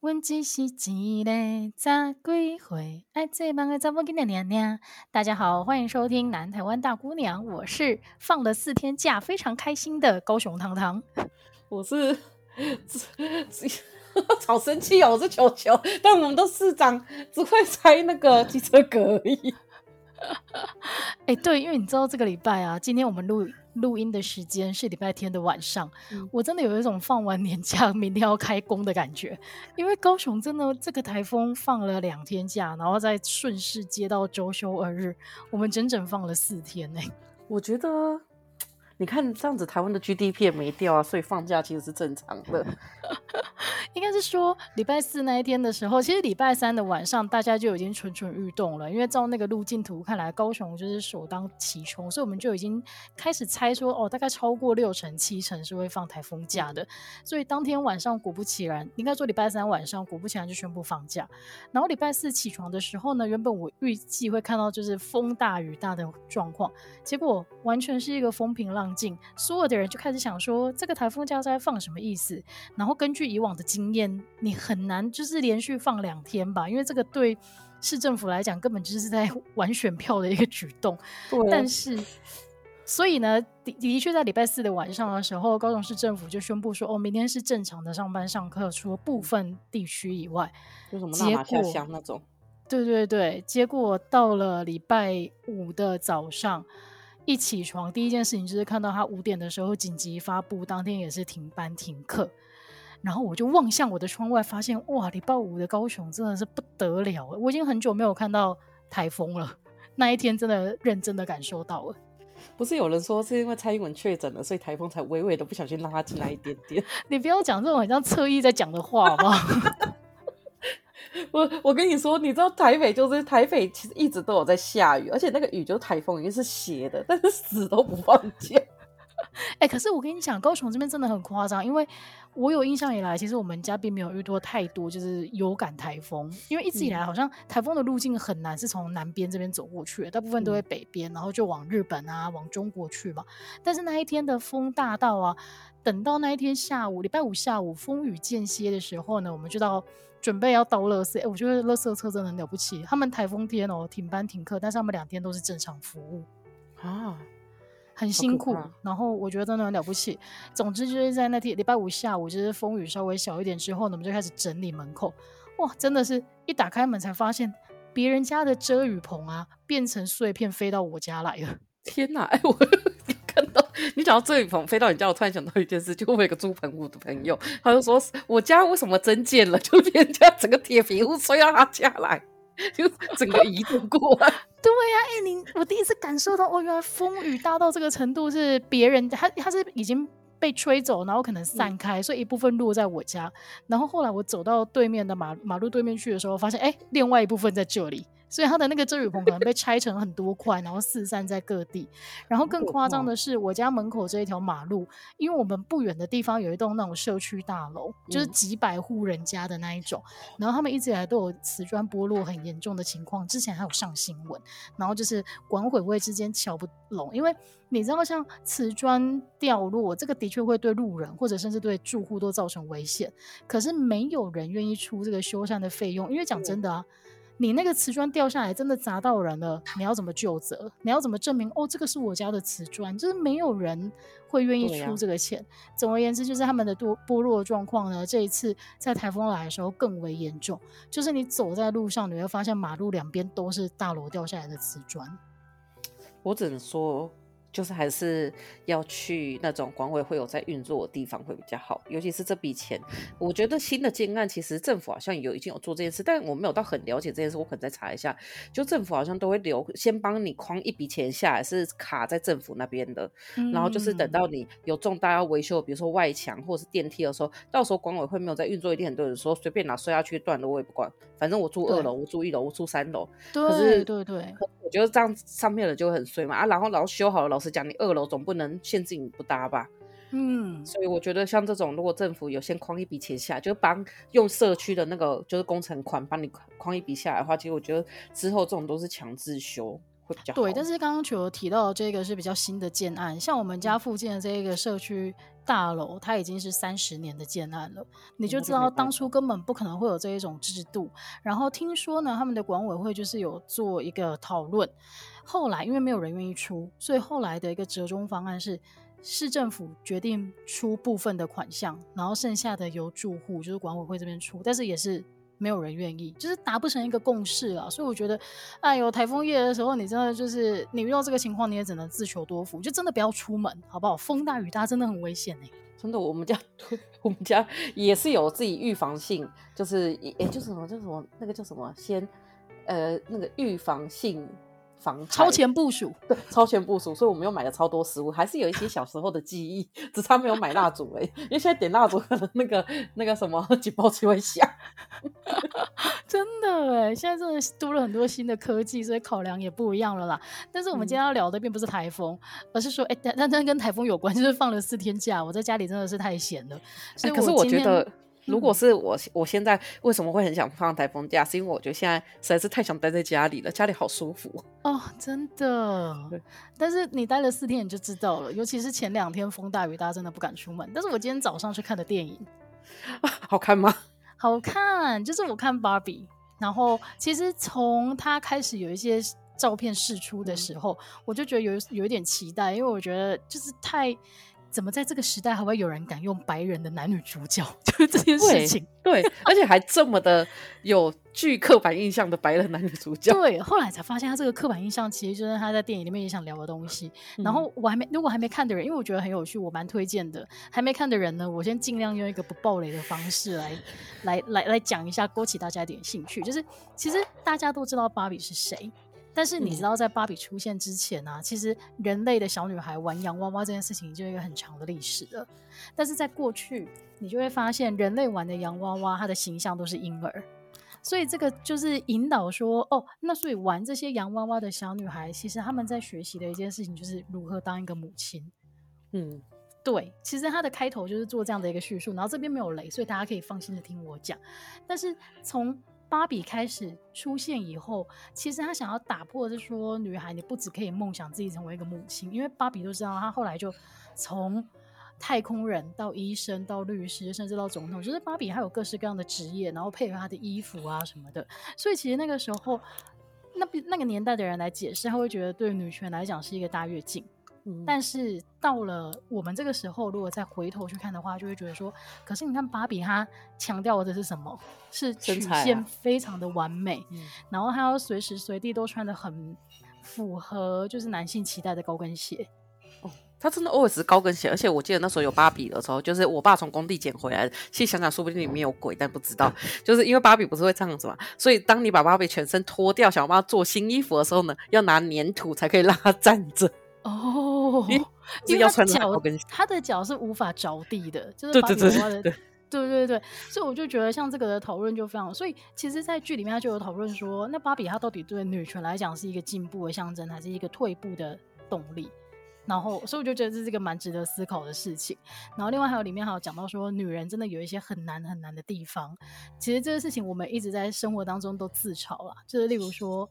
阮只是一个十几岁爱做梦的查某囡仔娘娘。大家好，欢迎收听南台湾大姑娘，我是放了四天假非常开心的高雄糖糖。我是 好生气哦，我是球球，但我们都市长只会猜那个机车格而已。哎、欸，对，因为你知道这个礼拜啊，今天我们录录音的时间是礼拜天的晚上，嗯，我真的有一种放完年假明天要开工的感觉，因为高雄真的这个台风放了两天假，然后再顺势接到周休二日，我们整整放了四天呢，欸。我觉得。你看这样子，台湾的 GDP 也没掉啊，所以放假其实是正常的。应该是说礼拜四那一天的时候，其实礼拜三的晚上大家就已经蠢蠢欲动了，因为照那个路径图看来，高雄就是首当其冲，所以我们就已经开始猜说，哦，大概超过六成七成是会放台风假的。所以当天晚上果不其然，应该说礼拜三晚上果不其然就宣布放假。然后礼拜四起床的时候呢，原本我预计会看到就是风大雨大的状况，结果完全是一个风平浪。所有的人就开始想说，这个台风假在放什么意思？然后根据以往的经验，你很难就是连续放两天吧，因为这个对市政府来讲根本就是在 玩选票的一个举动。但是，所以呢，的的确在礼拜四的晚上的时候，高雄市政府就宣布说，哦，明天是正常的上班上课，除了部分地区以外，就什么下乡那种。对对对，结果到了礼拜五的早上。一起床，第一件事情就是看到他五点的时候紧急发布，当天也是停班停课。然后我就望向我的窗外，发现哇，礼拜五的高雄真的是不得了，我已经很久没有看到台风了。那一天真的认真的感受到了。不是有人说是因为蔡英文确诊了，所以台风才微微的不小心拉他进来一点点。你不要讲这种很像侧翼在讲的话好不好？我我跟你说，你知道台北就是台北，其实一直都有在下雨，而且那个雨就是台风，雨是斜的，但是死都不放假。哎、欸，可是我跟你讲，高雄这边真的很夸张，因为我有印象以来，其实我们家并没有遇到太多就是有感台风，因为一直以来好像台风的路径很难是从南边这边走过去，大部分都会北边，然后就往日本啊，往中国去嘛。但是那一天的风大到啊，等到那一天下午，礼拜五下午风雨间歇的时候呢，我们就到。准备要倒垃圾，我觉得垃圾车真的很了不起。他们台风天哦、喔，停班停课，但是他们两天都是正常服务啊，很辛苦。然后我觉得真的很了不起。总之就是在那天礼拜五下午，就是风雨稍微小一点之后呢，我们就开始整理门口。哇，真的是一打开门才发现，别人家的遮雨棚啊，变成碎片飞到我家来了。天哪！哎、欸，我。你讲到这雨棚飞到你家，我突然想到一件事，就我有个住澎湖的朋友，他就说我家为什么增建了，就别人家整个铁皮屋吹到他家来，就整个移动过来。对呀、啊，哎、欸，你我第一次感受到，哦，原来风雨大到这个程度，是别人他他是已经被吹走，然后可能散开，所以一部分落在我家，然后后来我走到对面的马马路对面去的时候，发现哎、欸，另外一部分在这里。所以他的那个遮雨棚可能被拆成很多块，然后四散在各地。然后更夸张的是，我家门口这一条马路，因为我们不远的地方有一栋那种社区大楼，就是几百户人家的那一种。然后他们一直以来都有瓷砖剥落很严重的情况，之前还有上新闻。然后就是管委会之间瞧不拢，因为你知道，像瓷砖掉落，这个的确会对路人或者甚至对住户都造成危险。可是没有人愿意出这个修缮的费用，因为讲真的啊。你那个瓷砖掉下来，真的砸到人了，你要怎么救责？你要怎么证明？哦，这个是我家的瓷砖，就是没有人会愿意出这个钱。啊、总而言之，就是他们的多剥落状况呢，这一次在台风来的时候更为严重。就是你走在路上，你会发现马路两边都是大楼掉下来的瓷砖。我只能说。就是还是要去那种管委会有在运作的地方会比较好，尤其是这笔钱，我觉得新的建案其实政府好像有已经有做这件事，但我没有到很了解这件事，我可能再查一下。就政府好像都会留先帮你框一笔钱下来，是卡在政府那边的，然后就是等到你有重大要维修，比如说外墙或者是电梯的时候，到时候管委会没有在运作，一定很多人说随便拿摔下去断了我也不管，反正我住二楼，我住一楼，我住三楼。对，对对对。我觉得这样上面的就会很衰嘛啊，然后然后修好了，老实讲，你二楼总不能限制你不搭吧？嗯，所以我觉得像这种，如果政府有先框一笔钱下来，就帮用社区的那个就是工程款帮你框一笔下来的话，其实我觉得之后这种都是强制修会比较好。对，但是刚刚球提到的这个是比较新的建案，像我们家附近的这个社区。大楼它已经是三十年的建案了，你就知道当初根本不可能会有这一种制度。然后听说呢，他们的管委会就是有做一个讨论，后来因为没有人愿意出，所以后来的一个折中方案是市政府决定出部分的款项，然后剩下的由住户就是管委会这边出，但是也是。没有人愿意，就是达不成一个共识了，所以我觉得，哎呦，台风夜的时候，你真的就是你遇到这个情况，你也只能自求多福，就真的不要出门，好不好？风大雨大真的很危险哎，真的，我们家我们家也是有自己预防性，就是也就是什么叫什么那个叫什么先呃那个预防性。防超前部署，对，超前部署，所以我们又买了超多食物，还是有一些小时候的记忆，只差没有买蜡烛哎，因为现在点蜡烛可能那个那个什么警报器会响，真的哎，现在真的多了很多新的科技，所以考量也不一样了啦。但是我们今天要聊的并不是台风，嗯、而是说，哎，但但跟台风有关，就是放了四天假，我在家里真的是太闲了，所以、欸、可是我觉得。如果是我，我现在为什么会很想放台风假？是因为我觉得现在实在是太想待在家里了，家里好舒服哦，真的。但是你待了四天，你就知道了。尤其是前两天风大雨大，真的不敢出门。但是我今天早上去看的电影，好看吗？好看，就是我看芭比。然后其实从它开始有一些照片释出的时候，嗯、我就觉得有有一点期待，因为我觉得就是太。怎么在这个时代还会有人敢用白人的男女主角？就是这件事情，对，对而且还这么的有具刻板印象的白人男女主角。对，后来才发现他这个刻板印象其实就是他在电影里面也想聊的东西。嗯、然后我还没，如果还没看的人，因为我觉得很有趣，我蛮推荐的。还没看的人呢，我先尽量用一个不暴雷的方式来来来来讲一下，勾起大家一点兴趣。就是其实大家都知道芭比是谁。但是你知道，在芭比出现之前呢、啊，嗯、其实人类的小女孩玩洋娃娃这件事情就有一个很长的历史了。但是在过去，你就会发现人类玩的洋娃娃，它的形象都是婴儿，所以这个就是引导说，哦，那所以玩这些洋娃娃的小女孩，其实他们在学习的一件事情就是如何当一个母亲。嗯，对，其实它的开头就是做这样的一个叙述，然后这边没有雷，所以大家可以放心的听我讲。但是从芭比开始出现以后，其实他想要打破的是说，女孩你不只可以梦想自己成为一个母亲，因为芭比都知道，她后来就从太空人到医生到律师，甚至到总统，就是芭比她有各式各样的职业，然后配合她的衣服啊什么的，所以其实那个时候，那那个年代的人来解释，他会觉得对女权来讲是一个大跃进。但是到了我们这个时候，如果再回头去看的话，就会觉得说，可是你看芭比，她强调的是什么？是曲线非常的完美，啊、然后她要随时随地都穿的很符合，就是男性期待的高跟鞋。哦，她真的 always 是高跟鞋，而且我记得那时候有芭比的时候，就是我爸从工地捡回来的。其实想想，说不定里面有鬼，但不知道。就是因为芭比不是会这样子嘛，所以当你把芭比全身脱掉，想要帮她做新衣服的时候呢，要拿粘土才可以让她站着。哦，因为他脚，他的脚是无法着地的，就是芭比娃娃的，对对 对，所以我就觉得像这个的讨论就非常，所以其实，在剧里面他就有讨论说，那芭比她到底对女权来讲是一个进步的象征，还是一个退步的动力？然后，所以我就觉得这是一个蛮值得思考的事情。然后，另外还有里面还有讲到说，女人真的有一些很难很难的地方。其实这个事情我们一直在生活当中都自嘲啦，就是例如说。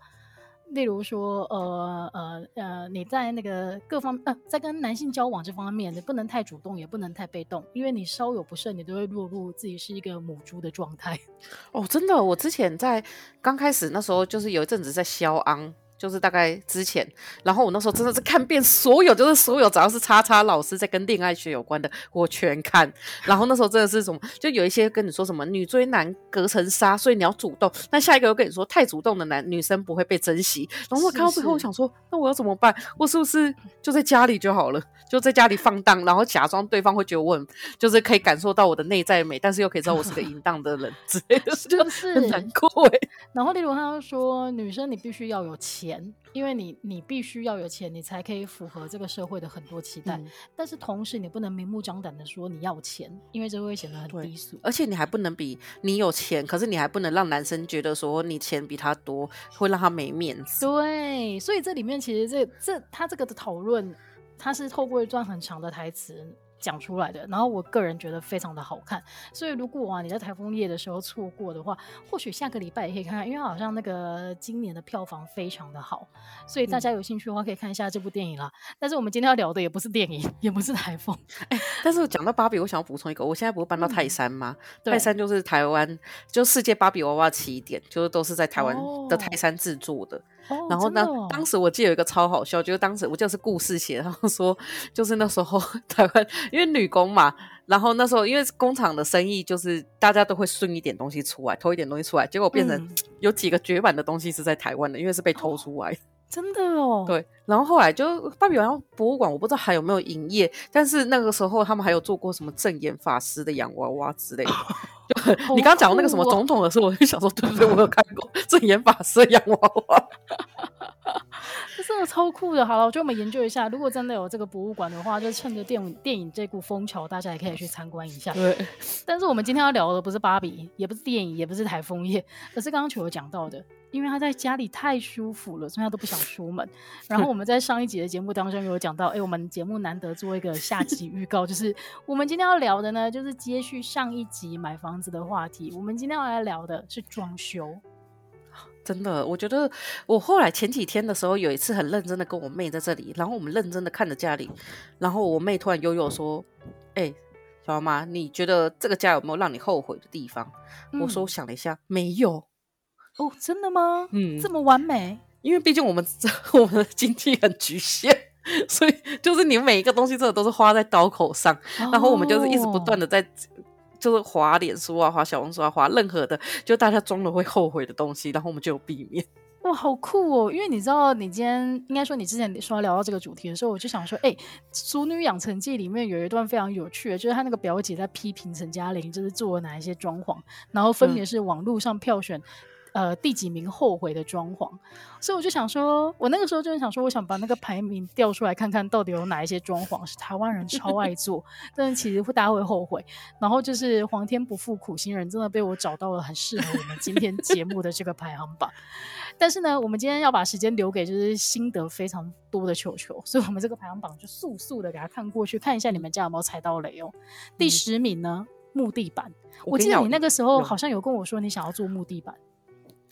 例如说，呃呃呃，你在那个各方呃，在跟男性交往这方面，你不能太主动，也不能太被动，因为你稍有不慎，你都会落入自己是一个母猪的状态。哦，真的，我之前在刚开始那时候，就是有一阵子在消昂。就是大概之前，然后我那时候真的是看遍所有，就是所有只要是叉叉老师在跟恋爱学有关的，我全看。然后那时候真的是什么，就有一些跟你说什么女追男隔层纱，所以你要主动。那下一个又跟你说太主动的男女生不会被珍惜。然后我看到最后，我想说，那我要怎么办？我是不是就在家里就好了？就在家里放荡，然后假装对方会觉得我很，就是可以感受到我的内在美，但是又可以知道我是个淫荡的人 之类的，就是很难过哎。然后例如他说，女生你必须要有钱，因为你你必须要有钱，你才可以符合这个社会的很多期待。嗯、但是同时你不能明目张胆的说你要钱，因为这会显得很低俗。而且你还不能比你有钱，可是你还不能让男生觉得说你钱比他多，会让他没面子。对，所以这里面其实这这他这个的讨论。他是透过一段很长的台词，讲出来的，然后我个人觉得非常的好看，所以如果啊你在台风夜的时候错过的话，或许下个礼拜也可以看看，因为好像那个今年的票房非常的好，所以大家有兴趣的话可以看一下这部电影啦。嗯、但是我们今天要聊的也不是电影，也不是台风，哎，但是讲到芭比，我想要补充一个，我现在不是搬到泰山吗？嗯、泰山就是台湾，就世界芭比娃娃起点，就是都是在台湾的泰山制作的。哦、然后呢，哦、当时我记得有一个超好笑，就是当时我记得是故事写，然后说就是那时候 台湾。因为女工嘛，然后那时候因为工厂的生意就是大家都会顺一点东西出来，偷一点东西出来，结果变成 有几个绝版的东西是在台湾的，因为是被偷出来。真的哦。对，然后后来就芭比娃娃博物馆，我不知道还有没有营业，但是那个时候他们还有做过什么正眼法师的洋娃娃之类的。就 你刚刚讲的那个什么总统的时候，我就想说，对不对？我有看过 正言法师洋娃娃。真的超酷的，好了，我就我们研究一下，如果真的有这个博物馆的话，就趁着电影电影这股风潮，大家也可以去参观一下。对。但是我们今天要聊的不是芭比，也不是电影，也不是台风夜，而是刚刚球有讲到的，因为他在家里太舒服了，所以他都不想出门。然后我们在上一集的节目当中有讲到，哎、欸，我们节目难得做一个下集预告，就是我们今天要聊的呢，就是接续上一集买房子的话题。我们今天要来聊的是装修。真的，我觉得我后来前几天的时候，有一次很认真的跟我妹在这里，然后我们认真的看着家里，然后我妹突然悠悠说：“哎、欸，小妈妈，你觉得这个家有没有让你后悔的地方？”嗯、我说我想了一下，没有。哦，真的吗？嗯，这么完美？因为毕竟我们 我们的经济很局限，所以就是你每一个东西真的都是花在刀口上，哦、然后我们就是一直不断的在。就是划脸书啊，划小红书啊，划任何的，就大家装了会后悔的东西，然后我们就有避免。哇，好酷哦！因为你知道，你今天应该说你之前说要聊到这个主题的时候，我就想说，哎、欸，《俗女养成记》里面有一段非常有趣的，就是她那个表姐在批评陈嘉玲，就是做了哪一些装潢，然后分别是网络上票选。嗯呃，第几名后悔的装潢，所以我就想说，我那个时候就是想说，我想把那个排名调出来，看看到底有哪一些装潢是台湾人超爱做，但是其实大家会后悔。然后就是皇天不负苦心人，真的被我找到了很适合我们今天节目的这个排行榜。但是呢，我们今天要把时间留给就是心得非常多的球球，所以我们这个排行榜就速速的给他看过去，看一下你们家有没有踩到雷哦。第十名呢，木地板。我，我记得你那个时候好像有跟我说你想要做木地板。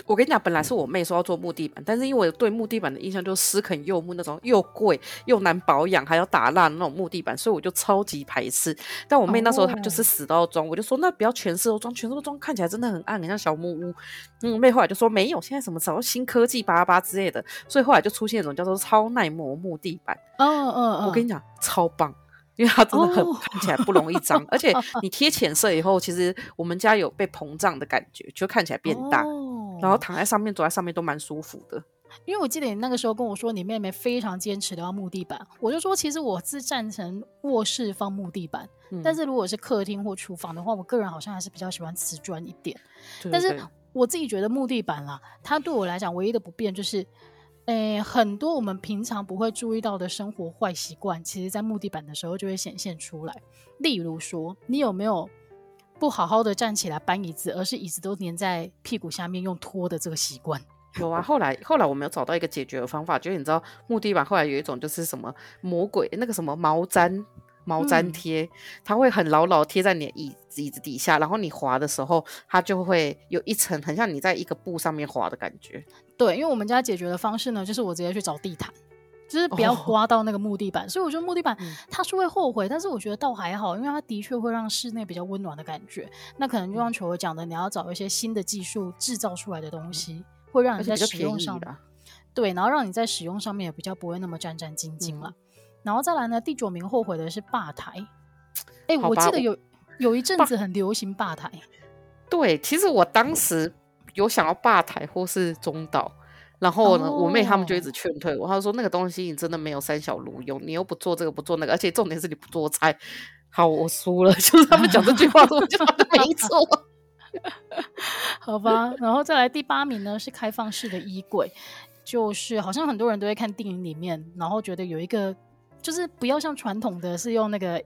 我跟你讲，本来是我妹说要做木地板，但是因为我对木地板的印象就是湿啃柚木那种又贵又难保养，还要打蜡那种木地板，所以我就超级排斥。但我妹那时候她就是死都要装，我就说那不要全室都装，全室都装看起来真的很暗，很像小木屋。嗯，我妹后来就说没有，现在什么什么新科技巴拉巴之类的，所以后来就出现一种叫做超耐磨木地板。嗯嗯嗯，我跟你讲超棒。因为它真的很看起来不容易脏，哦、而且你贴浅色以后，其实我们家有被膨胀的感觉，就看起来变大，哦、然后躺在上面、走在上面都蛮舒服的。因为我记得你那个时候跟我说，你妹妹非常坚持的要木地板，我就说其实我是赞成卧室放木地板，嗯、但是如果是客厅或厨房的话，我个人好像还是比较喜欢瓷砖一点。对对对，但是我自己觉得木地板啦，它对我来讲唯一的不便就是。诶，很多我们平常不会注意到的生活坏习惯，其实在木地板的时候就会显现出来。例如说，你有没有不好好的站起来搬椅子，而是椅子都粘在屁股下面用拖的这个习惯？有啊，后来后来我们有找到一个解决的方法，就是你知道木地板后来有一种就是什么魔鬼那个什么毛毡。毛毡贴，它会很牢牢贴在你的椅子椅子底下，然后你滑的时候，它就会有一层很像你在一个布上面滑的感觉。对，因为我们家解决的方式呢，就是我直接去找地毯，就是不要刮到那个木地板。哦、所以我觉得木地板它是会后悔，嗯、但是我觉得倒还好，因为它的确会让室内比较温暖的感觉。那可能就像球球讲的，你要找一些新的技术制造出来的东西，嗯、会让你在使用上，对，然后让你在使用上面也比较不会那么战战兢兢了。嗯然后再来呢，第九名后悔的是吧台。哎，我记得有有一阵子很流行吧台。对，其实我当时有想要吧台或是中岛，然后呢，哦、我妹他们就一直劝退我，他说那个东西你真的没有三小炉用，你又不做这个不做那个，而且重点是你不做菜。好，我输了，就是他们讲这句话，我就没错。好吧，然后再来第八名呢是开放式的衣柜，就是好像很多人都会看电影里面，然后觉得有一个。就是不要像传统的是用那个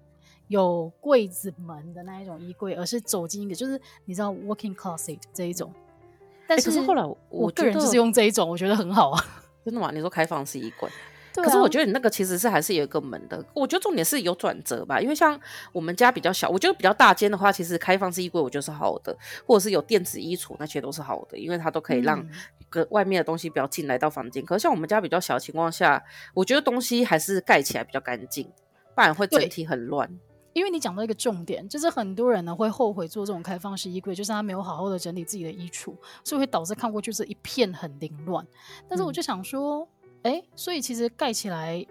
有柜子门的那一种衣柜，而是走进一个就是你知道 walking closet 这一种。但是，欸、可是后来我，我个人就是用这一种，我觉得很好啊。真的吗？你说开放式衣柜？对啊。可是我觉得你那个其实是还是有一个门的。我觉得重点是有转折吧，因为像我们家比较小，我觉得比较大间的话，其实开放式衣柜我觉得是好的，或者是有电子衣橱那些都是好的，因为它都可以让个外面的东西不要进来到房间。嗯。可是像我们家比较小的情况下，我觉得东西还是盖起来比较干净，不然会整体很乱。因为你讲到一个重点，就是很多人呢会后悔做这种开放式衣柜，就是他没有好好的整理自己的衣橱，所以会导致看过去是一片很凌乱。但是我就想说，哎、嗯，所以其实盖起来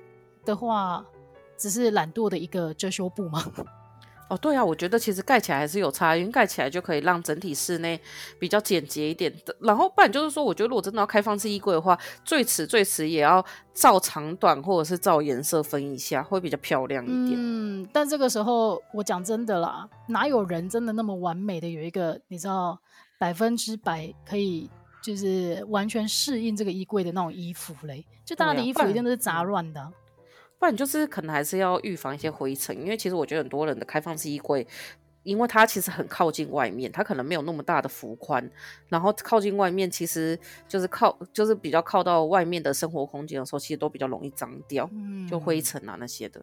的话，只是懒惰的一个遮羞布吗？哦，对啊，我觉得其实盖起来还是有差，因为盖起来就可以让整体室内比较简洁一点的。然后不然就是说，我觉得如果真的要开放式衣柜的话，最迟最迟也要照长短或者是照颜色分一下，会比较漂亮一点。嗯，但这个时候我讲真的啦，哪有人真的那么完美的有一个你知道百分之百可以就是完全适应这个衣柜的那种衣服嘞？就大家的衣服一定都是杂乱的。不然就是可能还是要预防一些灰尘，因为其实我觉得很多人的开放式衣柜，因为它其实很靠近外面，它可能没有那么大的幅宽，然后靠近外面其实就是靠就是比较靠到外面的生活空间的时候，其实都比较容易脏掉，嗯，就灰尘啊那些的。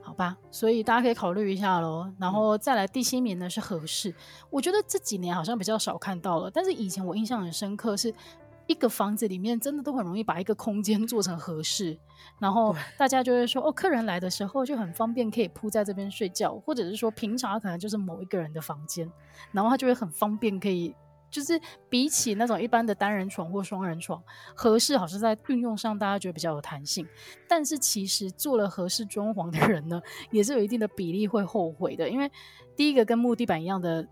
好吧，所以大家可以考虑一下喽。然后再来第七名呢是合适，我觉得这几年好像比较少看到了，但是以前我印象很深刻是。一个房子里面真的都很容易把一个空间做成合适，然后大家就会说哦，客人来的时候就很方便，可以铺在这边睡觉，或者是说平常可能就是某一个人的房间，然后他就会很方便，可以就是比起那种一般的单人床或双人床，合适好像在运用上大家觉得比较有弹性，但是其实做了合适装潢的人呢，也是有一定的比例会后悔的，因为第一个跟木地板一样的。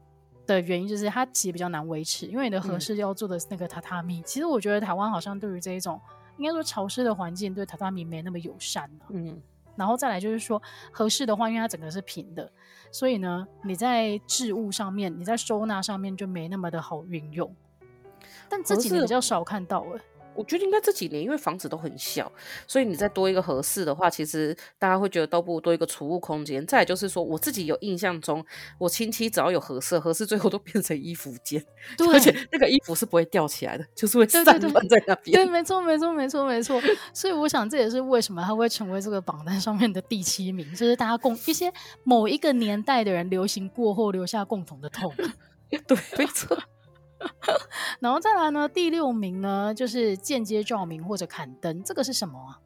的原因就是它其实比较难维持，因为你的合适要做的那个榻榻米，嗯、其实我觉得台湾好像对于这一种应该说潮湿的环境，对榻榻米没那么友善，啊、嗯，然后再来就是说合适的话，因为它整个是平的，所以呢，你在置物上面，你在收纳上面就没那么的好运用。但这几年比较少看到了。我觉得应该这几年，因为房子都很小，所以你再多一个合适的话，其实大家会觉得都不如多一个储物空间。再来就是说，我自己有印象中，我亲戚只要有合适，合适最后都变成衣服间，而且那个衣服是不会吊起来的，就是会散乱在那边。对，没错，没错，没错，没错。所以我想，这也是为什么它会成为这个榜单上面的第七名，就是大家共一些某一个年代的人流行过后留下共同的痛。对，没错。然后再来呢，第六名呢就是间接照明或者砍灯，这个是什么啊？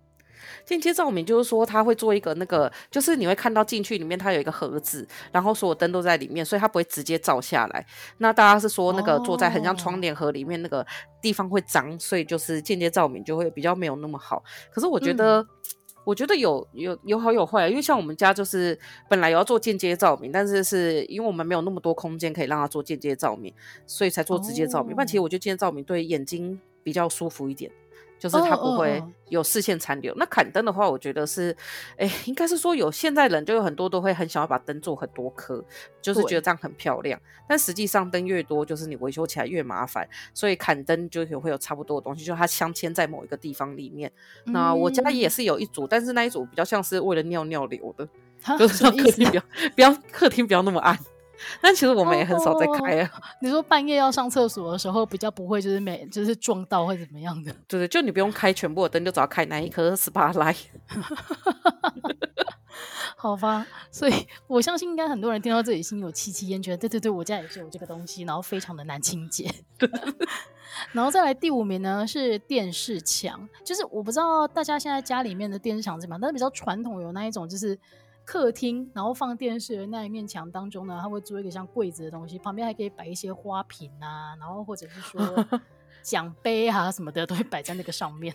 间接照明就是说，它会做一个那个，就是你会看到进去里面它有一个盒子，然后所有灯都在里面，所以它不会直接照下来。那大家是说那个坐在很像窗帘盒里面那个地方会脏，所以就是间接照明就会比较没有那么好。可是我觉得。嗯我觉得有有有好有坏，因为像我们家就是本来有要做间接照明，但是是因为我们没有那么多空间可以让它做间接照明，所以才做直接照明。哦、但其实我觉得间接照明对眼睛比较舒服一点。就是它不会有视线残留。Oh, oh, oh. 那砍灯的话，我觉得是，哎，应该是说有现在人就有很多都会很想要把灯做很多颗，就是觉得这样很漂亮。但实际上灯越多，就是你维修起来越麻烦。所以砍灯就会有差不多的东西，就它镶嵌在某一个地方里面。嗯、那我家也是有一组，但是那一组比较像是为了尿尿留的，就是让客厅不要 不要客厅不要那么暗。但其实我们也很少在开啊。哦、你说半夜要上厕所的时候，比较不会就是没就是撞到或怎么样的。对对，就你不用开全部的灯，就只要开那一颗 spotlight。好吧，所以我相信应该很多人听到这里心有戚戚焉，觉得对对对，我家也是有这个东西，然后非常的难清洁。然后再来第五名呢是电视墙，就是我不知道大家现在家里面的电视墙怎么样，但是比较传统有那一种就是。客厅，然后放电视的那一面墙当中呢，他会做一个像柜子的东西，旁边还可以摆一些花瓶啊，然后或者是说 奖杯啊什么的，都会摆在那个上面。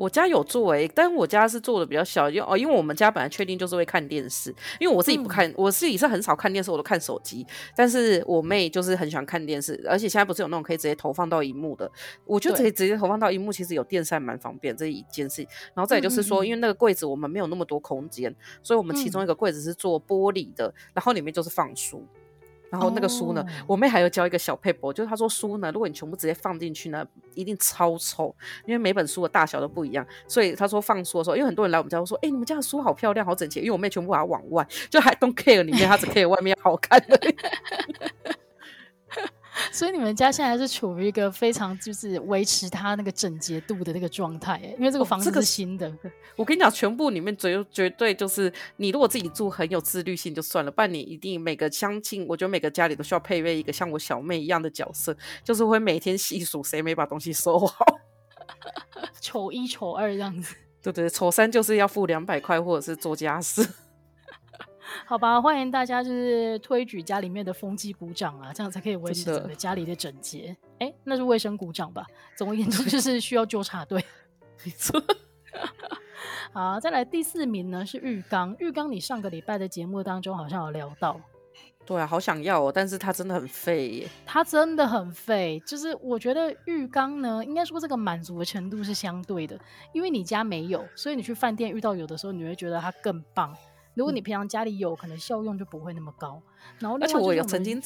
我家有做诶、欸，但我家是做的比较小，因为哦，因为我们家本来确定就是会看电视，因为我自己不看，嗯、我自己是很少看电视，我都看手机。但是我妹就是很喜欢看电视，而且现在不是有那种可以直接投放到荧幕的，我觉得可以直接投放到荧幕，其实有电扇蛮方便这一件事。然后再就是说，嗯嗯嗯因为那个柜子我们没有那么多空间，所以我们其中一个柜子是做玻璃的，嗯、然后里面就是放书。然后那个书呢，哦、我妹还有教一个小配博，就是她说书呢，如果你全部直接放进去呢，一定超丑，因为每本书的大小都不一样。所以她说放书的时候，因为很多人来我们家说，哎、欸，你们家的书好漂亮，好整齐。因为我妹全部把它往外，就还 don't care 里面，她只 care 外面好看的。所以你们家现在是处于一个非常就是维持它那个整洁度的那个状态，哎，因为这个房子是新的。我跟你讲，全部里面绝绝对就是你如果自己住很有自律性就算了，不然你一定每个相亲，我觉得每个家里都需要配备一个像我小妹一样的角色，就是会每天细数谁没把东西收好，丑一丑二这样子。对对，丑三就是要付两百块或者是做家事。好吧，欢迎大家就是推举家里面的风纪鼓掌啊，这样才可以维持整个家里的整洁。哎，那是卫生鼓掌吧？总而言之就是需要纠察队。没错。好，再来第四名呢是浴缸。浴缸，你上个礼拜的节目当中好像有聊到。对啊，好想要哦，但是它真的很废耶。它真的很废，就是我觉得浴缸呢，应该说这个满足的程度是相对的，因为你家没有，所以你去饭店遇到有的时候，你会觉得它更棒。如果你平常家里有，可能效用就不会那么高。然后，而且我有曾经，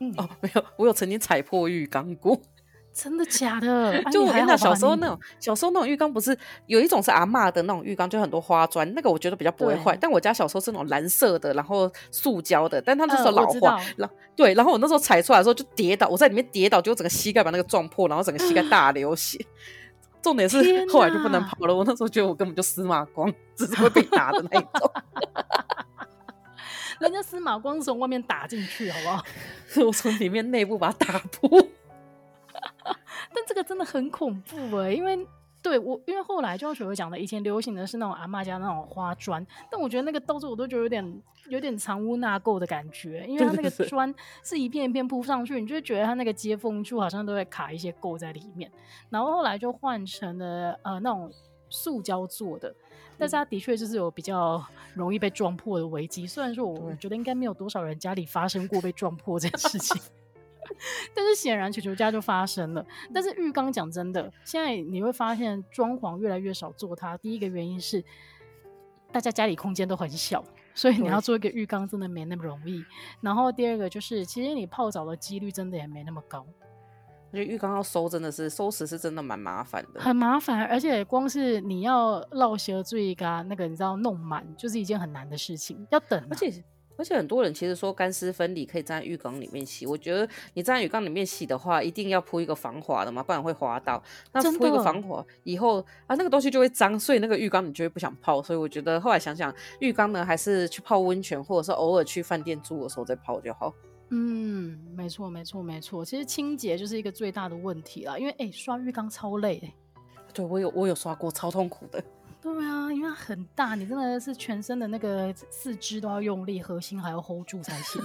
嗯，哦，没有，我有曾经踩破浴缸过。真的假的？就我跟你讲，小时候那种，小时候那种浴缸不是有一种是阿嬷的那种浴缸，就很多花砖，那个我觉得比较不会坏。但我家小时候是那种蓝色的，然后塑胶的，但它那时候老化。然后对，然后我那时候踩出来的时候就跌倒，我在里面跌倒，就整个膝盖把那个撞破，然后整个膝盖大流血。重点是后来就不能跑了。我那时候觉得我根本就司马光，只是会被打的那一种。人家司马光是从外面打进去，好不好？我从里面内部把它打破。但这个真的很恐怖哎、欸，因为对我，因为后来就像雪儿讲的，以前流行的是那种阿嬷家那种花砖，但我觉得那个到时候我都觉得有点有点藏污纳垢的感觉，因为它那个砖是一片一片铺上去，你就会觉得它那个接缝处好像都会卡一些垢在里面。然后后来就换成了呃那种塑胶做的，但是它的确就是有比较容易被撞破的危机。虽然说我觉得应该没有多少人家里发生过被撞破这件事情。但是显然球球家就发生了。但是浴缸讲真的，现在你会发现装潢越来越少做它。第一个原因是大家家里空间都很小，所以你要做一个浴缸真的没那么容易。然后第二个就是，其实你泡澡的几率真的也没那么高。我觉得浴缸要收真的是收拾是真的蛮麻烦的，很麻烦，而且光是你要绕舌最嘎那个你知道弄满，就是一件很难的事情，要等、啊，而且。而且很多人其实说干湿分离可以站在浴缸里面洗，我觉得你站在浴缸里面洗的话，一定要铺一个防滑的嘛，不然会滑倒。那铺一个防滑以后啊，那个东西就会脏，所以那个浴缸你就会不想泡。所以我觉得后来想想，浴缸呢还是去泡温泉，或者是偶尔去饭店住的时候再泡就好。嗯，没错没错没错，其实清洁就是一个最大的问题啦，因为哎刷浴缸超累哎。对，我有我有刷过，超痛苦的。对啊，因为它很大，你真的是全身的那个四肢都要用力，核心还要 hold 住才行。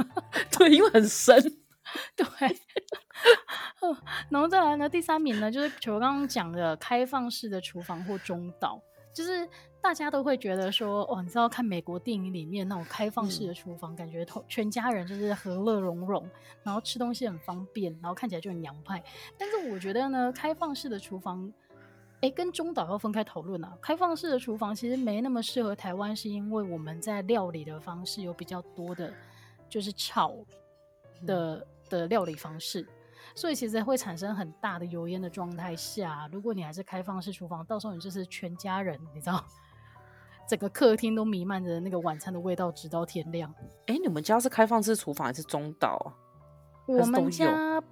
对，因为很深。对。然后再来呢，第三名呢，就是球刚刚讲的开放式的厨房或中岛，就是大家都会觉得说，哦，你知道看美国电影里面那种开放式的厨房，嗯、感觉全家人就是和乐融融，然后吃东西很方便，然后看起来就很洋派。但是我觉得呢，开放式的厨房。哎，跟中岛要分开讨论啊。开放式的厨房其实没那么适合台湾，是因为我们在料理的方式有比较多的，就是炒的、嗯、的料理方式，所以其实会产生很大的油烟的状态下，如果你还是开放式厨房，到时候你就是全家人，你知道，整个客厅都弥漫着那个晚餐的味道，直到天亮。哎，你们家是开放式厨房还是中岛啊？我们家，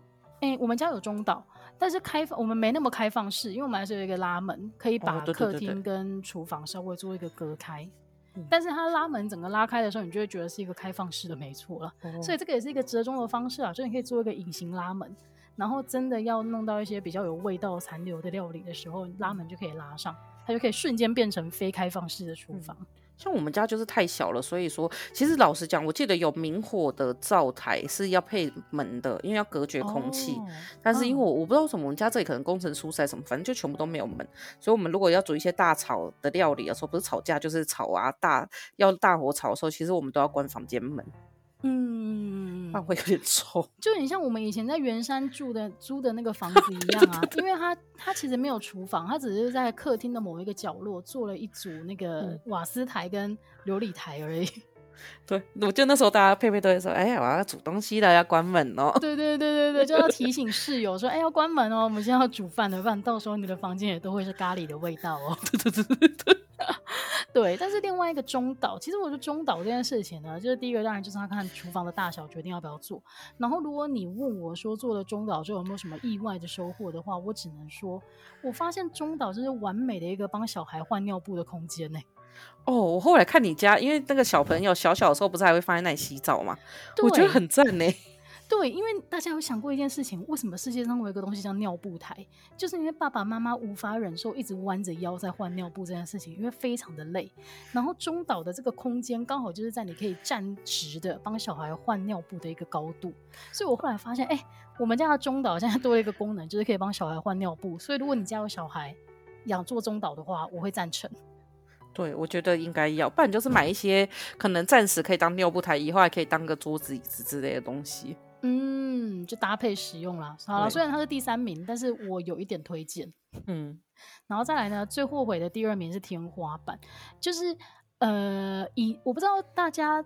哎，我们家有中岛。但是开放我们没那么开放式，因为我们还是有一个拉门，可以把客厅跟厨房稍微做一个隔开。哦、但是它拉门整个拉开的时候，你就会觉得是一个开放式的，没错了。哦、所以这个也是一个折中的方式啊，所以你可以做一个隐形拉门，然后真的要弄到一些比较有味道残留的料理的时候，拉门就可以拉上，它就可以瞬间变成非开放式的厨房。嗯像我们家就是太小了，所以说其实老实讲，我记得有明火的灶台是要配门的，因为要隔绝空气。哦、但是因为我我不知道为什么我们家这里可能工程疏塞什么，反正就全部都没有门，所以我们如果要煮一些大炒的料理的时候，不是吵架就是炒啊，大要大火炒的时候，其实我们都要关房间门。嗯，会有点臭，就很像我们以前在圆山住的租的那个房子一样啊。因为它它其实没有厨房，它只是在客厅的某一个角落做了一组那个瓦斯台跟琉璃台而已。对，我就那时候大家佩佩都会说：“哎、欸，我要煮东西了，要关门哦。”对对对对对，就要提醒室友说：“哎、欸，要关门哦，我们现在要煮饭了，不然到时候你的房间也都会是咖喱的味道哦。”对对对对对。对，但是另外一个中岛，其实我觉得中岛这件事情呢，就是第一个当然就是要看厨房的大小决定要不要做。然后如果你问我说做了中岛之后有没有什么意外的收获的话，我只能说，我发现中岛就是完美的一个帮小孩换尿布的空间呢。哦，我后来看你家，因为那个小朋友小小的时候不是还会放在那里洗澡吗？我觉得很赞呢。对，因为大家有想过一件事情，为什么世界上会有一个东西叫尿布台？就是因为爸爸妈妈无法忍受一直弯着腰在换尿布这件事情，因为非常的累。然后中岛的这个空间刚好就是在你可以站直的帮小孩换尿布的一个高度，所以我后来发现，哎，我们家的中岛现在多了一个功能，就是可以帮小孩换尿布。所以如果你家有小孩养做中岛的话，我会赞成。对，我觉得应该要，不然就是买一些可能暂时可以当尿布台，以后还可以当个桌子椅子之类的东西。嗯，就搭配使用啦。好了，虽然它是第三名，但是我有一点推荐。嗯，然后再来呢，最后悔的第二名是天花板，就是呃，以我不知道大家。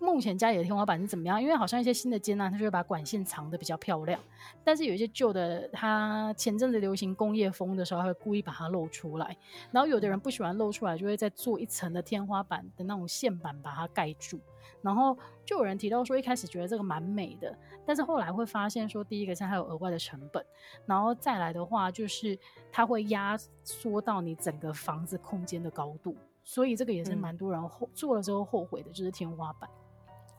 目前家里的天花板是怎么样？因为好像一些新的间呢，它就会把管线藏得比较漂亮。但是有一些旧的，它前阵子流行工业风的时候，它会故意把它露出来。然后有的人不喜欢露出来，就会再做一层的天花板的那种线板把它盖住。然后就有人提到说，一开始觉得这个蛮美的，但是后来会发现说，第一个是它有额外的成本，然后再来的话就是它会压缩到你整个房子空间的高度。所以这个也是蛮多人后做了之后后悔的，就是天花板。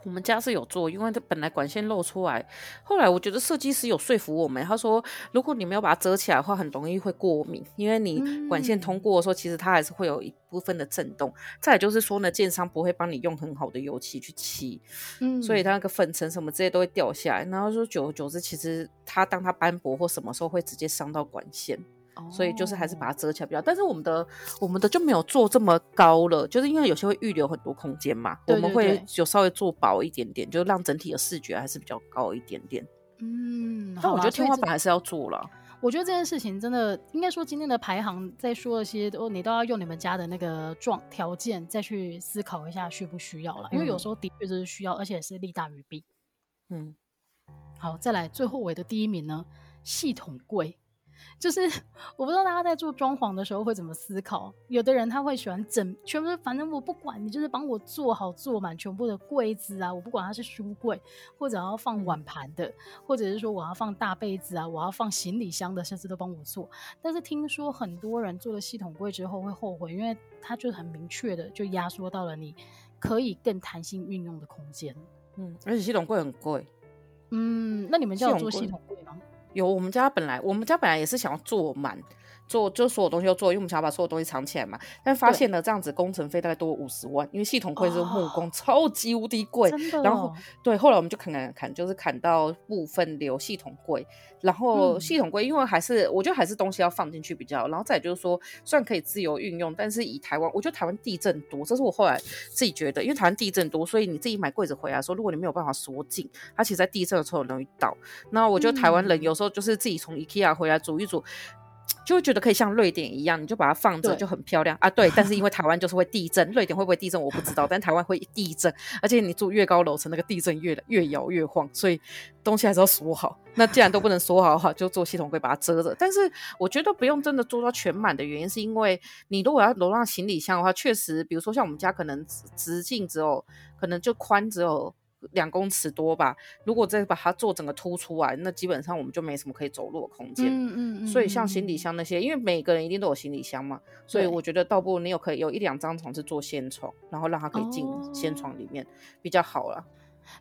我们家是有做，因为它本来管线露出来，后来我觉得设计师有说服我们，他说如果你没有把它遮起来的话，很容易会过敏，因为你管线通过的时候，其实它还是会有一部分的震动。再来就是说呢，建商不会帮你用很好的油漆去漆，嗯，所以它那个粉尘什么这些都会掉下来，然后说久而久之，其实它当它斑驳或什么时候会直接伤到管线。所以就是还是把它遮起来比较，但是我们的我们的就没有做这么高了，就是因为有些会预留很多空间嘛，对对对，我们会有稍微做薄一点点，就让整体的视觉还是比较高一点点。嗯，但我觉得天花板还是要做了。我觉得这件事情真的应该说今天的排行在说一些都你都要用你们家的那个状条件再去思考一下需不需要了，因为有时候的确就是需要，而且是利大于弊。嗯，好，再来最后尾的第一名呢，系统柜。就是 我不知道大家在做装潢的时候会怎么思考。有的人他会喜欢整全部，反正我不管你，就是帮我做好做满全部的柜子啊，我不管它是书柜或者要放碗盘的，或者是说我要放大被子啊，我要放行李箱的，甚至都帮我做。但是听说很多人做了系统柜之后会后悔，因为它就很明确的就压缩到了你可以更弹性运用的空间。嗯，而且系统柜很贵。嗯，那你们家有做系统柜吗？有，我们家本来我们家本来也是想要坐满。做就所有东西都做，因为我们想要把所有东西藏起来嘛。但发现呢这样子工程费大概多五十万，因为系统柜是木工，哦、超级无敌贵。然后对，后来我们就砍砍砍，就是砍到部分留系统柜。然后系统柜因为还是、嗯、我觉得还是东西要放进去比较。然后再就是说，虽然可以自由运用，但是以台湾，我觉得台湾地震多，这是我后来自己觉得，因为台湾地震多，所以你自己买柜子回来说，如果你没有办法锁紧，它其实在地震的时候容易倒。那我觉得台湾人有时候就是自己从 IKEA 回来煮一煮。就会觉得可以像瑞典一样，你就把它放着就很漂亮啊。对，但是因为台湾就是会地震，瑞典会不会地震我不知道，但台湾会地震，而且你住越高楼层，那个地震越越摇越晃，所以东西还是要锁好。那既然都不能锁好的话，就做系统柜把它遮着。但是我觉得不用真的做到全满的原因，是因为你如果要容纳行李箱的话，确实，比如说像我们家可能直径只有，可能就宽只有。两公尺多吧，如果再把它做整个凸出来，那基本上我们就没什么可以走路的空间。嗯嗯，嗯，所以像行李箱那些，因为每个人一定都有行李箱嘛，所以我觉得倒不如你有可以有一两张床是做仙床，然后让它可以进仙床里面，哦，比较好了。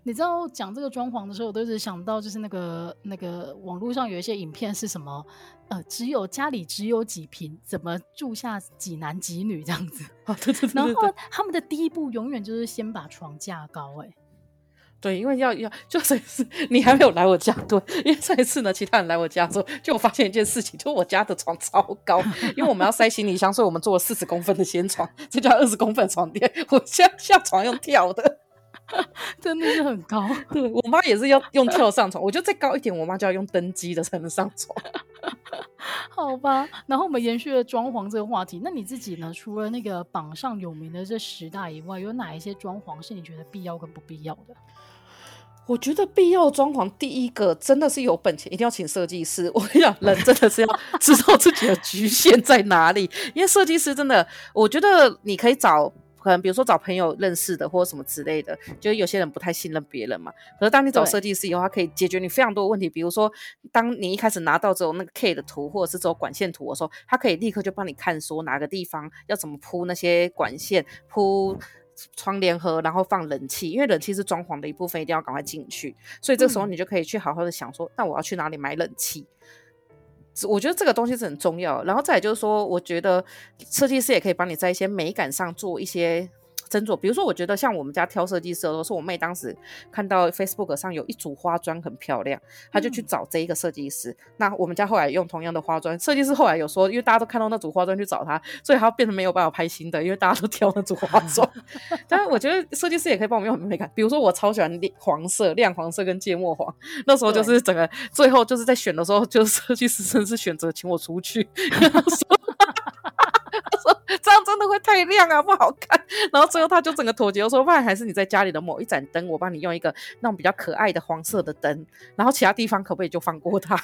你知道讲这个装潢的时候，我都是想到就是那个那个网络上有一些影片是什么，呃，只有家里只有几平，怎么住下几男几女这样子。哦，对对对对对，然后他们的第一步永远就是先把床架高，欸，哎。对，因为要要就上一次你还没有来我家，对，因为上一次呢，其他人来我家之后，就我发现一件事情，就我家的床超高，因为我们要塞行李箱，所以我们做了四十公分的掀床，这叫二十公分床垫，我下下床用跳的，真的是很高。对，我妈也是要用跳上床，我觉得再高一点，我妈就要用登机的才能上床。好吧，然后我们延续了装潢这个话题，那你自己呢？除了那个榜上有名的这十大以外，有哪一些装潢是你觉得必要跟不必要的？我觉得必要装潢，第一个真的是有本钱，一定要请设计师。我跟你讲，人真的是要知道自己的局限在哪里，因为设计师真的，我觉得你可以找。可能比如说找朋友认识的或者什么之类的，就是有些人不太信任别人嘛。可是当你找设计师以后，他可以解决你非常多的问题。比如说，当你一开始拿到之后那个 K 的图或者是这种管线图的时候，他可以立刻就帮你看说哪个地方要怎么铺那些管线、铺窗帘盒，然后放冷气，因为冷气是装潢的一部分，一定要赶快进去。所以这时候你就可以去好好的想说，嗯、那我要去哪里买冷气？我觉得这个东西是很重要，然后再来就是说，我觉得设计师也可以帮你在一些美感上做一些。斟酌，比如说，我觉得像我们家挑设计师的时候，是我妹当时看到 Facebook 上有一组花砖很漂亮，她就去找这一个设计师。嗯、那我们家后来用同样的花砖，设计师后来有说，因为大家都看到那组花砖去找他，所以他变得没有办法拍新的，因为大家都挑那组花砖。但是我觉得设计师也可以帮我们用很美感，比如说我超喜欢黄色、亮黄色跟芥末黄，那时候就是整个最后就是在选的时候，就是设计师真是选择请我出去。这样真的会太亮啊，不好看。然后最后他就整个妥协，我说不然还是你在家里的某一盏灯，我帮你用一个那种比较可爱的黄色的灯，然后其他地方可不可以就放过他？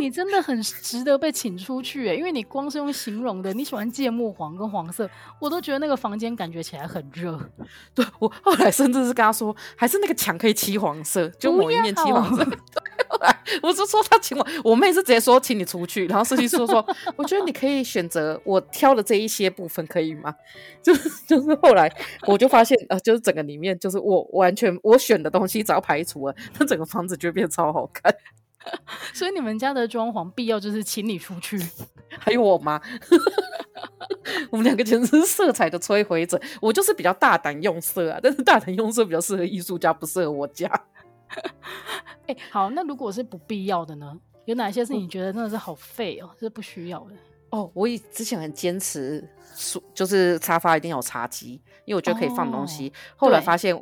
你真的很值得被请出去哎，因为你光是用形容的，你喜欢芥末黄跟黄色，我都觉得那个房间感觉起来很热。对，我后来甚至是跟他说，还是那个墙可以漆黄色，就某一面漆黄色。我是说他请我，我妹是直接说请你出去，然后设计师说说，我觉得你可以选择我挑的这一些部分可以吗？就是就是后来我就发现呃，就是整个里面就是我完全我选的东西只要排除了，那整个房子就会变超好看。所以你们家的装潢必要就是请你出去，还有我妈，我们两个简直是色彩的摧毁者。我就是比较大胆用色啊，但是大胆用色比较适合艺术家，不适合我家。哎、欸，好，那如果是不必要的呢？有哪些是你觉得真的是好废哦，是不需要的？哦，我以之前很坚持，就是沙发一定要有茶几，因为我觉得可以放东西。哦、后来发现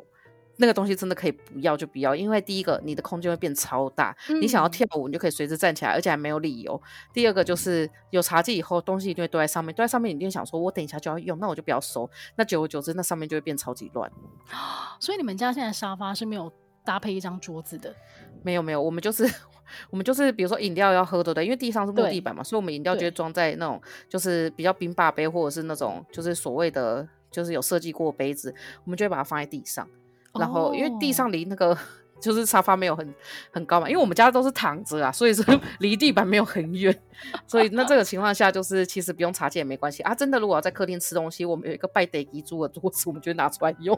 那个东西真的可以不要就不要，因为第一个你的空间会变超大，嗯、你想要跳舞你就可以随时站起来，而且还没有理由。第二个就是有茶几以后，东西一定会堆在上面，堆在上面你一定想说，我等一下就要用，那我就不要收。那久而久之，那上面就会变超级乱。所以你们家现在沙发是没有搭配一张桌子的？没有没有，我们就是 我们就是，比如说饮料要喝的，对，因为地上是木地板嘛，所以我们饮料就会装在那种就是比较冰霸杯，或者是那种就是所谓的就是有设计过杯子，我们就会把它放在地上。然后因为地上离那个 就是沙发没有很很高嘛，因为我们家都是躺着啊，所以说 离地板没有很远，所以那这个情况下就是其实不用茶几也没关系啊。真的，如果要在客厅吃东西，我们有一个拜地基主的桌子，我们就拿出来用，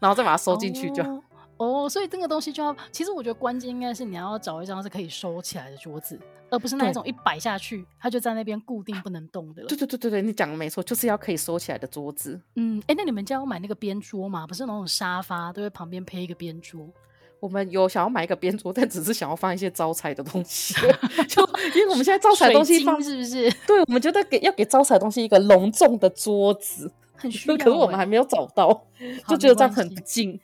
然后再把它收进去就。哦哦，所以这个东西就要，其实我觉得关键应该是你要找一张是可以收起来的桌子，而不是那一种一摆下去它就在那边固定不能动的。对对对对对，你讲的没错，就是要可以收起来的桌子。嗯，哎，那你们家有买那个边桌吗？不是那种沙发都会旁边配一个边桌。我们有想要买一个边桌，但只是想要放一些招财的东西，就因为我们现在招财东西放是不是？对，我们觉得给要给招财东西一个隆重的桌子，很需要、欸。可是我们还没有找到，就觉得这样很不敬。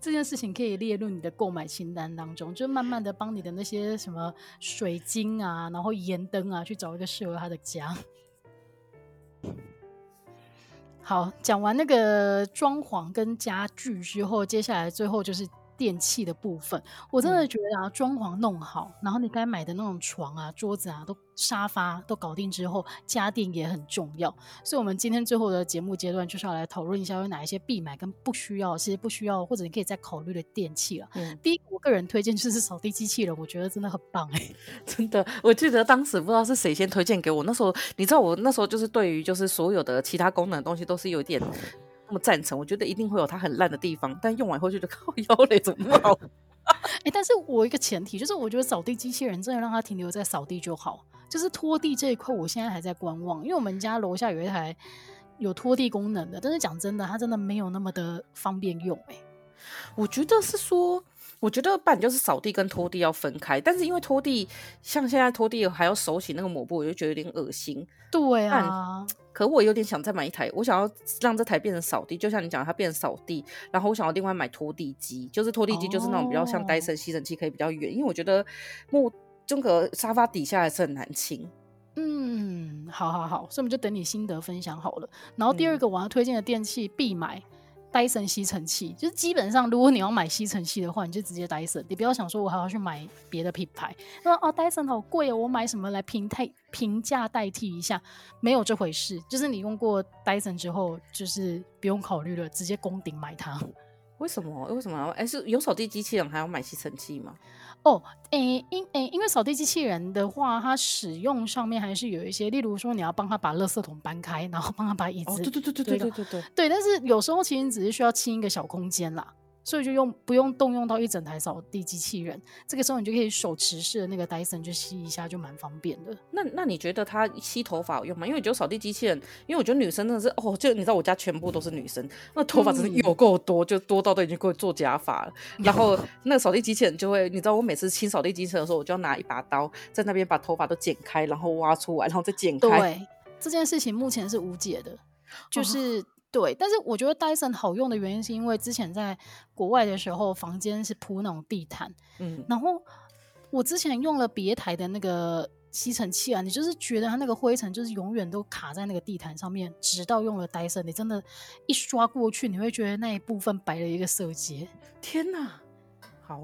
这件事情可以列入你的购买清单当中，就慢慢的帮你的那些什么水晶啊，然后盐灯啊，去找一个适合他的家。好，讲完那个装潢跟家具之后，接下来最后就是。电器的部分，我真的觉得啊，装潢弄好，然后你该买的那种床啊、桌子啊、都沙发都搞定之后，家电也很重要。所以，我们今天最后的节目阶段就是要来讨论一下有哪一些必买跟不需要，其实不需要或者你可以再考虑的电器了。嗯，第一个，我个人推荐就是扫地机器人，我觉得真的很棒哎、欸，真的。我记得当时不知道是谁先推荐给我，那时候你知道我那时候就是对于就是所有的其他功能的东西都是有点。那么赞成，我觉得一定会有它很烂的地方，但用完后就觉得 靠腰嘞，怎么那么好？哎、欸，但是我一个前提就是，我觉得扫地机器人真的让它停留在扫地就好，就是拖地这一块，我现在还在观望，因为我们家楼下有一台有拖地功能的，但是讲真的，它真的没有那么的方便用、欸。哎，我觉得是说，我觉得办就是扫地跟拖地要分开，但是因为拖地像现在拖地还要手洗那个抹布，我就觉得有点恶心。对啊。可我有点想再买一台，我想要让这台变成扫地，就像你讲，它变成扫地。然后我想要另外买拖地机，就是拖地机，就是那种比较像戴森吸尘器，可以比较远。因为我觉得木中个沙发底下还是很难清。嗯，好好好，所以我们就等你心得分享好了。然后第二个我要推荐的电器必买，戴森吸尘器，就是基本上如果你要买吸尘器的话，你就直接戴森，你不要想说我还要去买别的品牌。说哦，戴森好贵哦，我买什么来平替平价代替一下？没有这回事，就是你用过戴森之后，就是不用考虑了，直接攻顶买它。为什么？为什么？哎，是有扫地机器人还要买吸尘器吗？哦，诶，因诶，因为扫地机器人的话，它使用上面还是有一些，例如说你要帮他把垃圾桶搬开，然后帮他把椅子，哦，对对对对对对对对，对，但是有时候其实只是需要清一个小空间啦。所以就用不用动用到一整台扫地机器人，这个时候你就可以手持式的那个戴森就吸一下，就蛮方便的。那那你觉得它吸头发有用吗？因为我觉得扫地机器人，因为我觉得女生真的是哦，就你知道我家全部都是女生，那头发真的有够多，嗯、就多到都已经够做假发了。然后那个扫地机器人就会，你知道我每次清扫地机器人的时候，我就要拿一把刀在那边把头发都剪开，然后挖出来，然后再剪开。对，这件事情目前是无解的，就是。哦对，但是我觉得戴森好用的原因是因为之前在国外的时候，房间是铺那种地毯，嗯，然后我之前用了别台的那个吸尘器啊，你就是觉得它那个灰尘就是永远都卡在那个地毯上面，直到用了戴森，你真的，一刷过去，你会觉得那一部分白了一个色阶。天哪！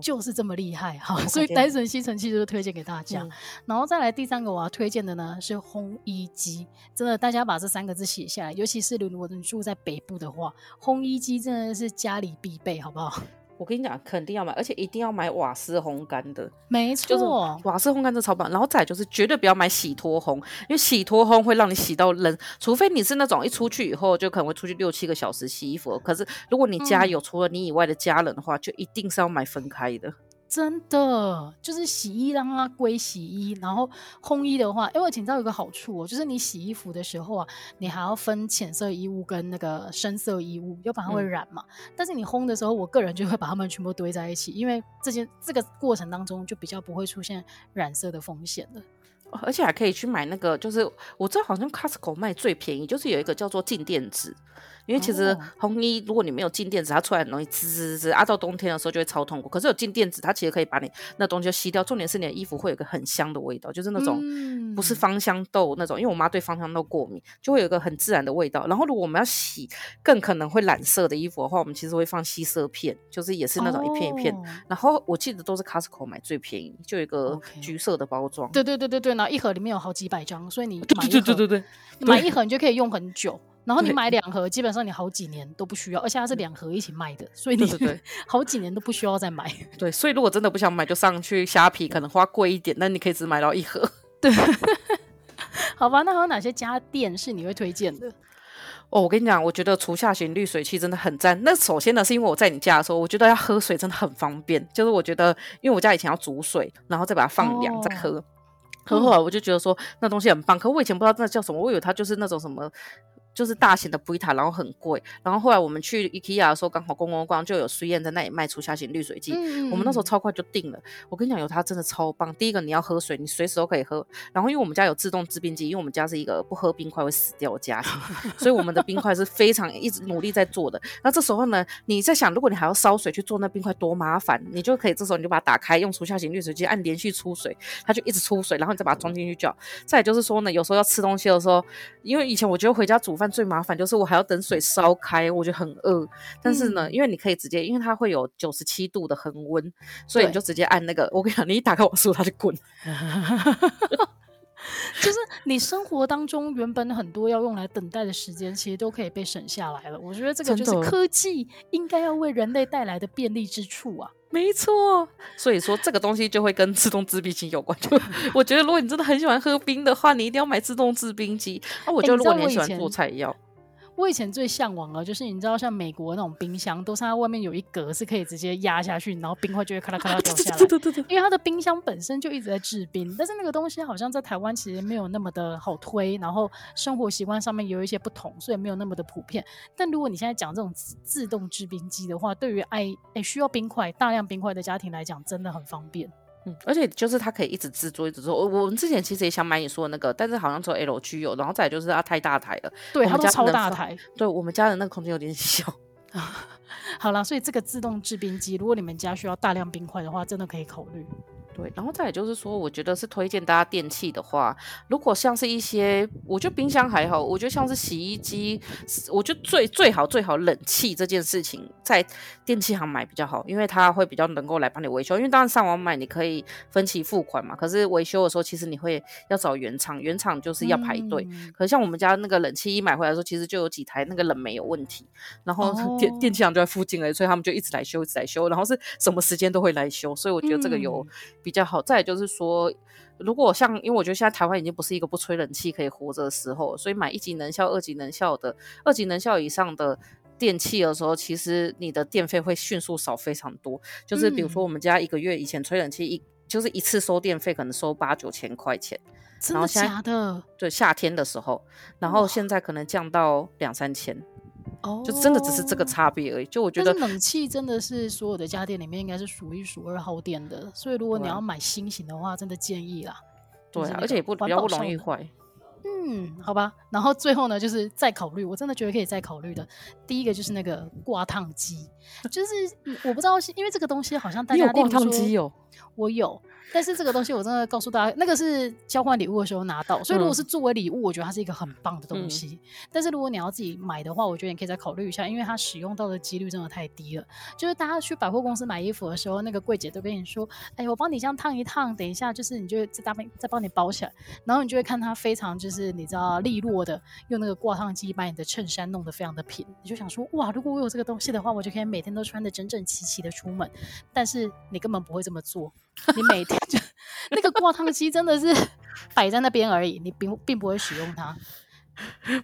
就是这么厉害，哈，所以戴森吸尘器就是推荐给大家。嗯、然后再来第三个我要推荐的呢是烘衣机，真的大家把这三个字写下来，尤其是如果你住在北部的话，烘衣机真的是家里必备，好不好？我跟你讲，肯定要买，而且一定要买瓦斯烘干的。没错，就是瓦斯烘干真的超棒。然后再就是绝对不要买洗脱烘，因为洗脱烘会让你洗到冷，除非你是那种一出去以后就可能会出去六七个小时洗衣服。可是如果你家有除了你以外的家人的话，嗯、就一定是要买分开的。真的就是洗衣让它归洗衣，然后烘衣的话，因为请知道有个好处哦，就是你洗衣服的时候啊，你还要分浅色衣物跟那个深色衣物，要不然它会染嘛。嗯、但是你烘的时候，我个人就会把它们全部堆在一起，因为这件这个过程当中就比较不会出现染色的风险了。而且还可以去买那个，就是我知道好像 Costco 卖最便宜，就是有一个叫做静电纸。因为其实红衣，如果你没有静电纸，它出来很容易滋滋滋，啊，到冬天的时候就会超痛苦。可是有静电纸，它其实可以把你那东西就吸掉。重点是你的衣服会有个很香的味道，就是那种不是芳香豆那种。因为我妈对芳香豆过敏，就会有一个很自然的味道。然后如果我们要洗更可能会染色的衣服的话，我们其实会放吸色片，就是也是那种一片一片。Oh. 然后我记得都是 Costco 买最便宜，就有一个橘色的包装。对对对对对，一盒里面有好几百张，所以你买一盒，对对对对对，买一盒你就可以用很久。然后你买两盒，基本上你好几年都不需要，而且它是两盒一起卖的，所以你 好几年都不需要再买。对，所以如果真的不想买，就上去虾皮，可能花贵一点，但你可以只买到一盒。对，好吧，那还有哪些家电是你会推荐的？哦，我跟你讲，我觉得厨下型滤水器真的很赞。那首先呢，是因为我在你家的时候，我觉得要喝水真的很方便。就是我觉得，因为我家以前要煮水，然后再把它放凉再喝，可、后来我就觉得说那东西很棒。可我以前不知道那叫什么，我以为它就是那种什么。就是大型的 Brita，然后很贵。然后后来我们去 IKEA 的时候，刚好逛逛逛，就有苏燕在那里卖厨下型滤水器。嗯、我们那时候超快就定了。我跟你讲，有它真的超棒。第一个你要喝水，你随时都可以喝。然后因为我们家有自动制冰机，因为我们家是一个不喝冰块会死掉的家庭，所以我们的冰块是非常一直努力在做的。那这时候呢，你在想，如果你还要烧水去做那冰块多麻烦，你就可以这时候你就把它打开，用厨下型滤水器按连续出水，它就一直出水，然后你再把它装进去就好。再就是说呢，有时候要吃东西的时候，因为以前我觉得回家煮饭最麻烦就是。我还要等水烧开，我觉得很饿。但是呢，嗯、因为你可以直接，因为它会有九十七度的恒温，所以你就直接按那个。我跟你讲，你一打开瓦斯炉，它就滚。就是你生活当中原本很多要用来等待的时间，其实都可以被省下来了。我觉得这个就是科技应该要为人类带来的便利之处啊。没错，所以说这个东西就会跟自动制冰机有关。就 我觉得，如果你真的很喜欢喝冰的话，你一定要买自动制冰机。啊，我觉得如果你喜欢做菜要。我以前最向往的，就是你知道，像美国那种冰箱，都是它外面有一格是可以直接压下去，然后冰块就会咔啦咔啦掉下来。对对对对，因为它的冰箱本身就一直在制冰，但是那个东西好像在台湾其实没有那么的好推，然后生活习惯上面有一些不同，所以没有那么的普遍。但如果你现在讲这种自自动制冰机的话，对于爱诶需要冰块大量冰块的家庭来讲，真的很方便。嗯，而且就是它可以一直制作，一直做。我我们之前其实也想买你说的那个，但是好像只有 LG 有，然后再就是它太大台了。对，它都超大台。对，我们家的那个空间有点小。好了，所以这个自动制冰机，如果你们家需要大量冰块的话，真的可以考虑。对，然后再也就是说，我觉得是推荐大家电器的话，如果像是一些，我觉得冰箱还好，我觉得像是洗衣机，我觉得最最好最好冷气这件事情在电器行买比较好，因为它会比较能够来帮你维修。因为当然上网买你可以分期付款嘛，可是维修的时候其实你会要找原厂，原厂就是要排队。嗯、可是像我们家那个冷气一买回来的时候，其实就有几台那个冷媒有问题，然后电、哦、电器行就在附近而已，所以他们就一直来修，一直来修，然后是什么时间都会来修，所以我觉得这个有。嗯比较好，再就是说，如果像，因为我觉得现在台湾已经不是一个不吹冷气可以活着的时候，所以买一级能效、二级能效的、二级能效以上的电器的时候，其实你的电费会迅速少非常多。就是比如说，我们家一个月以前吹冷气一就是一次收电费可能收八九千块钱，真的假的？对，夏天的时候，然后现在可能降到两三千。哦，就真的只是这个差别而已。就我觉得，冷气真的是所有的家电里面应该是数一数二耗电的。所以如果你要买新型的话，真的建议啦。对，而且也不比较不容易坏。嗯，好吧。然后最后呢，就是再考虑，我真的觉得可以再考虑的。第一个就是那个挂烫机，就是 我不知道，因为这个东西好像大家挂烫机有，我有。但是这个东西我真的告诉大家，那个是交换礼物的时候拿到，所以如果是作为礼物，我觉得它是一个很棒的东西。嗯、但是如果你要自己买的话，我觉得你可以再考虑一下，因为它使用到的几率真的太低了。就是大家去百货公司买衣服的时候，那个柜姐都跟你说：“哎，我帮你这样烫一烫，等一下就是你就再搭配再帮你包起来。”然后你就会看它非常就是是你知道利落的用那个挂烫机把你的衬衫弄得非常的平，你就想说：“哇，如果我有这个东西的话，我就可以每天都穿得整整齐齐的出门。”但是你根本不会这么做。你每天就 那个挂烫机真的是摆在那边而已，你并并不会使用它。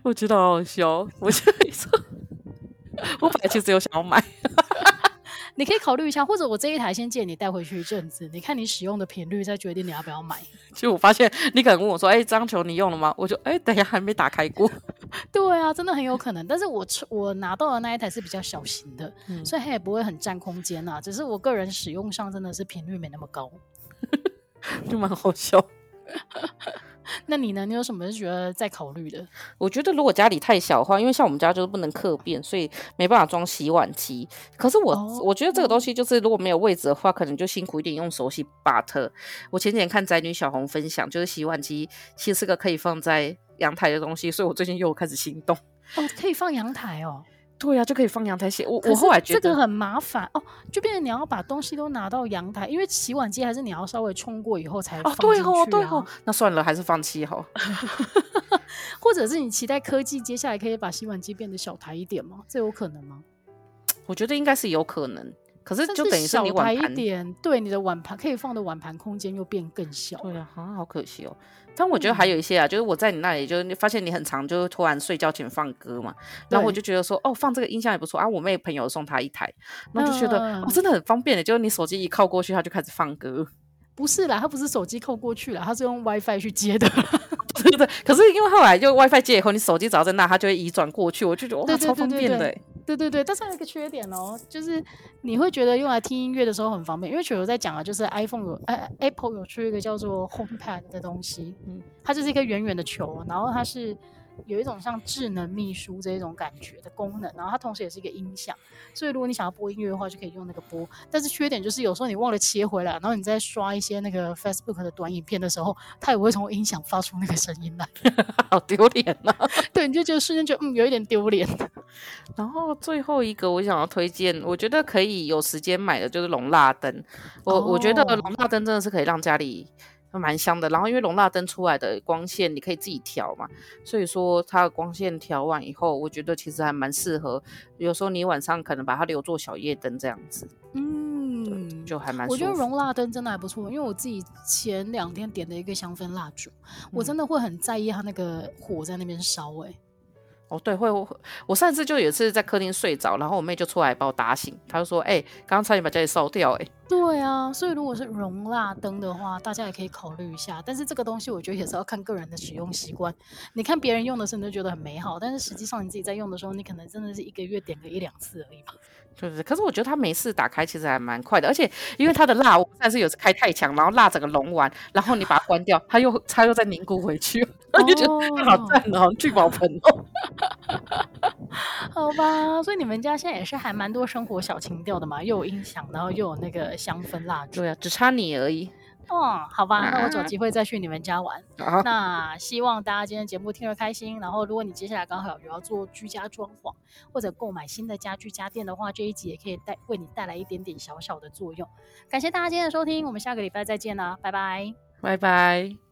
我觉得好好笑，我觉得 我本来其实有想要买。你可以考虑一下，或者我这一台先借你带回去一阵子，你看你使用的频率，再决定你要不要买。其实我发现你可能问我说：“哎、欸，张球你用了吗？”我就：“哎、欸，等一下还没打开过。”对啊，真的很有可能。但是我我拿到的那一台是比较小型的，嗯、所以它也不会很占空间呐。只是我个人使用上真的是频率没那么高，就蛮好笑。那你呢？你有什么是觉得在考虑的？我觉得如果家里太小的话，因为像我们家就是不能客变，所以没办法装洗碗机。可是我、哦、我觉得这个东西就是如果没有位置的话，可能就辛苦一点用手洗。But 我前几天看宅女小红分享，就是洗碗机其实是个可以放在阳台的东西，所以我最近又开始心动。哦，可以放阳台哦。对呀、啊，就可以放阳台洗。我我后来觉得这个很麻烦哦，就变成你要把东西都拿到阳台，因为洗碗机还是你要稍微冲过以后才放进哦，对哦，对哦。那算了，还是放弃好。或者是你期待科技接下来可以把洗碗机变得小台一点吗？这有可能吗？我觉得应该是有可能。可是就等于是你碗盘一点，对你的碗盘可以放的碗盘空间又变更小。对呀、啊，啊，好可惜哦。但我觉得还有一些啊，嗯、就是我在你那里，就是发现你很常，就突然睡觉前放歌嘛，然后我就觉得说，哦，放这个音箱也不错啊。我妹朋友送她一台，然后就觉得、呃、哦，真的很方便的，就是你手机一靠过去，它就开始放歌。不是啦，它不是手机靠过去了，它是用 WiFi 去接的。对对对，可是因为后来就 WiFi 接以后，你手机只要在那，它就会移转过去，我就觉得哇，超方便的。对对对，但是还有一个缺点哦，就是你会觉得用来听音乐的时候很方便，因为球球在讲啊，就是 iPhone 有呃 Apple 有出一个叫做 HomePad 的东西，嗯，它就是一个圆圆的球，然后它是。有一种像智能秘书这一种感觉的功能，然后它同时也是一个音响，所以如果你想要播音乐的话，就可以用那个播。但是缺点就是有时候你忘了切回来，然后你在刷一些那个 Facebook 的短影片的时候，它也会从音响发出那个声音来，好丢脸呐！对，你就觉得瞬间觉得嗯有一点丢脸。然后最后一个我想要推荐，我觉得可以有时间买的就是龙蜡灯。我、哦、我觉得龙蜡灯真的是可以让家里。蛮香的，然后因为龙蜡灯出来的光线你可以自己调嘛，所以说它的光线调完以后，我觉得其实还蛮适合。有时候你晚上可能把它留作小夜灯这样子，嗯，就还蛮。我觉得龙蜡灯真的还不错，因为我自己前两天点了一个香氛蜡烛，我真的会很在意它那个火在那边烧哎、欸。哦，对，会，我上次就有一次在客厅睡着，然后我妹就出来把我打醒，她就说：“哎、欸，刚刚差点把家里烧掉。”哎，对啊，所以如果是熔蜡灯的话，大家也可以考虑一下。但是这个东西我觉得也是要看个人的使用习惯。你看别人用的时候你就觉得很美好，但是实际上你自己在用的时候，你可能真的是一个月点个一两次而已吧。对对，可是我觉得它每次打开其实还蛮快的，而且因为它的蜡，我上次有时开太强，然后蜡整个融完，然后你把它关掉，它又它又再凝固回去，我就觉得好赞哦，聚宝盆哦。好吧，所以你们家现在也是还蛮多生活小情调的嘛，又有音响，然后又有那个香氛蜡烛。对啊，只差你而已。哦，好吧，那我找机会再去你们家玩。啊、那希望大家今天节目听得开心。然后，如果你接下来刚好有要做居家装潢或者购买新的家具家电的话，这一集也可以带为你带来一点点小小的作用。感谢大家今天的收听，我们下个礼拜再见啦，拜拜，拜拜。